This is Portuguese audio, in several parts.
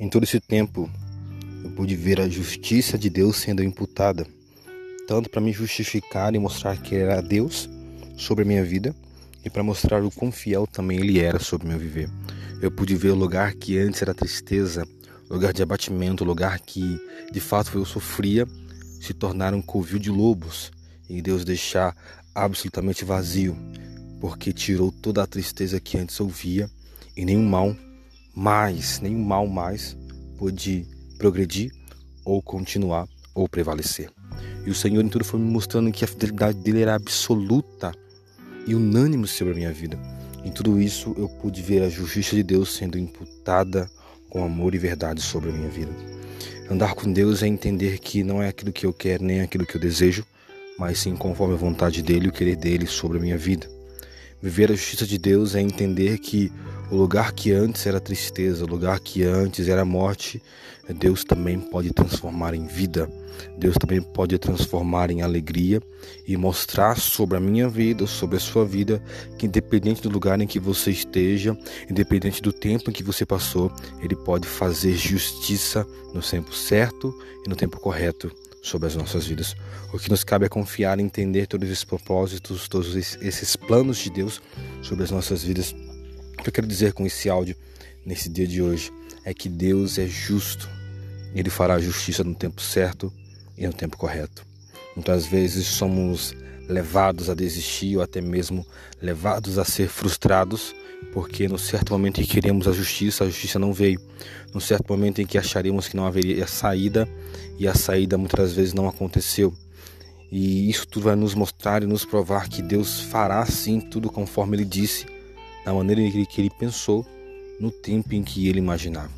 Em todo esse tempo, eu pude ver a justiça de Deus sendo imputada, tanto para me justificar e mostrar que era Deus sobre a minha vida, e para mostrar o quão fiel também Ele era sobre meu viver. Eu pude ver o lugar que antes era tristeza, lugar de abatimento, lugar que de fato eu sofria, se tornar um covil de lobos e Deus deixar absolutamente vazio, porque tirou toda a tristeza que antes eu via e nenhum mal mais, nenhum mal mais pôde progredir ou continuar ou prevalecer. E o Senhor em tudo foi me mostrando que a fidelidade dele era absoluta e unânime sobre a minha vida. Em tudo isso eu pude ver a justiça de Deus sendo imputada com amor e verdade sobre a minha vida. Andar com Deus é entender que não é aquilo que eu quero nem aquilo que eu desejo, mas sim conforme a vontade dele e o querer dele sobre a minha vida. Viver a justiça de Deus é entender que o lugar que antes era tristeza, o lugar que antes era morte, Deus também pode transformar em vida. Deus também pode transformar em alegria e mostrar sobre a minha vida, sobre a sua vida, que independente do lugar em que você esteja, independente do tempo em que você passou, Ele pode fazer justiça no tempo certo e no tempo correto sobre as nossas vidas. O que nos cabe é confiar e entender todos esses propósitos, todos esses planos de Deus sobre as nossas vidas. O que eu quero dizer com esse áudio nesse dia de hoje é que Deus é justo. Ele fará justiça no tempo certo e no tempo correto. Muitas vezes somos levados a desistir ou até mesmo levados a ser frustrados porque no certo momento em que queremos a justiça, a justiça não veio. No certo momento em que acharíamos que não haveria saída e a saída muitas vezes não aconteceu. E isso tudo vai nos mostrar e nos provar que Deus fará sim tudo conforme Ele disse, da maneira em que Ele pensou, no tempo em que Ele imaginava.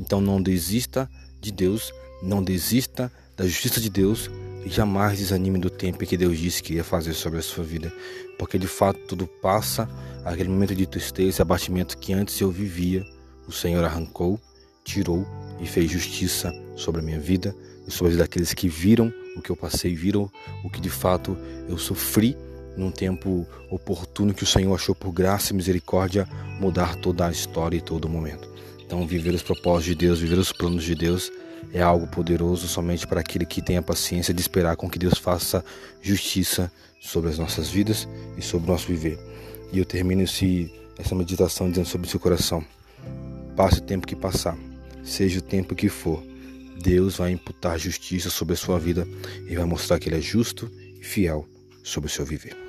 Então não desista de Deus, não desista da justiça de Deus jamais desanime do tempo que Deus disse que ia fazer sobre a sua vida, porque de fato tudo passa, aquele momento de tristeza e abatimento que antes eu vivia, o Senhor arrancou, tirou e fez justiça sobre a minha vida e sobre a vida daqueles que viram o que eu passei, viram o que de fato eu sofri num tempo oportuno que o Senhor achou por graça e misericórdia mudar toda a história e todo o momento. Então, viver os propósitos de Deus, viver os planos de Deus é algo poderoso somente para aquele que tem a paciência de esperar com que Deus faça justiça sobre as nossas vidas e sobre o nosso viver. E eu termino esse, essa meditação dizendo sobre o seu coração: passe o tempo que passar, seja o tempo que for, Deus vai imputar justiça sobre a sua vida e vai mostrar que Ele é justo e fiel sobre o seu viver.